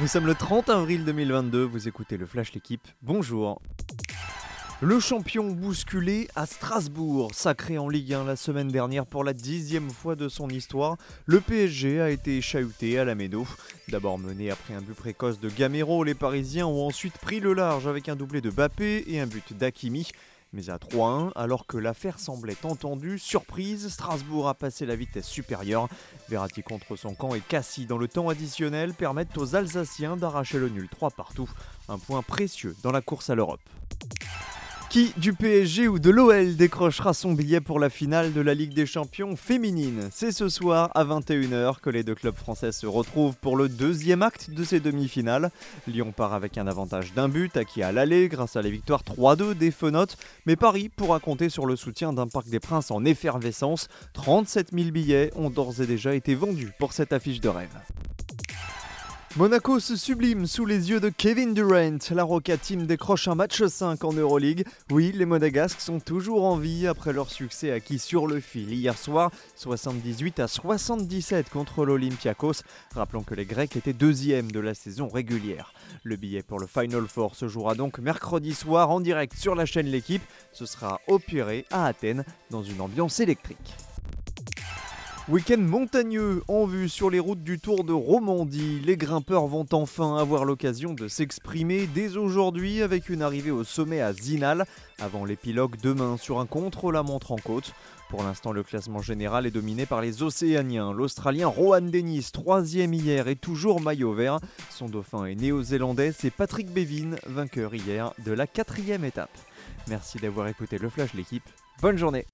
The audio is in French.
Nous sommes le 30 avril 2022, vous écoutez le Flash L'équipe, bonjour. Le champion bousculé à Strasbourg, sacré en Ligue 1 la semaine dernière pour la dixième fois de son histoire, le PSG a été chahuté à la Méno. D'abord mené après un but précoce de Gamero, les Parisiens ont ensuite pris le large avec un doublé de Bappé et un but d'Akimi. Mais à 3-1, alors que l'affaire semblait entendue, surprise, Strasbourg a passé la vitesse supérieure. Verratti contre son camp et Cassis dans le temps additionnel permettent aux Alsaciens d'arracher le nul 3 partout. Un point précieux dans la course à l'Europe. Qui du PSG ou de l'OL décrochera son billet pour la finale de la Ligue des Champions féminine? C'est ce soir à 21h que les deux clubs français se retrouvent pour le deuxième acte de ces demi-finales. Lyon part avec un avantage d'un but acquis à l'aller grâce à la victoire 3-2 des Fenotes, mais Paris pourra compter sur le soutien d'un Parc des Princes en effervescence. 37 000 billets ont d'ores et déjà été vendus pour cette affiche de rêve. Monaco se sublime sous les yeux de Kevin Durant. La Roca Team décroche un match 5 en Euroleague. Oui, les Monégasques sont toujours en vie après leur succès acquis sur le fil hier soir, 78 à 77 contre l'Olympiakos. Rappelons que les Grecs étaient deuxièmes de la saison régulière. Le billet pour le Final Four se jouera donc mercredi soir en direct sur la chaîne L'équipe. Ce sera opéré à Athènes dans une ambiance électrique. Week-end montagneux en vue sur les routes du Tour de Romandie. Les grimpeurs vont enfin avoir l'occasion de s'exprimer dès aujourd'hui avec une arrivée au sommet à Zinal avant l'épilogue demain sur un contre-la-montre en côte. Pour l'instant, le classement général est dominé par les Océaniens. L'Australien Rohan Dennis, troisième hier et toujours maillot vert. Son dauphin est néo-zélandais, c'est Patrick Bevin, vainqueur hier de la quatrième étape. Merci d'avoir écouté le Flash l'équipe. Bonne journée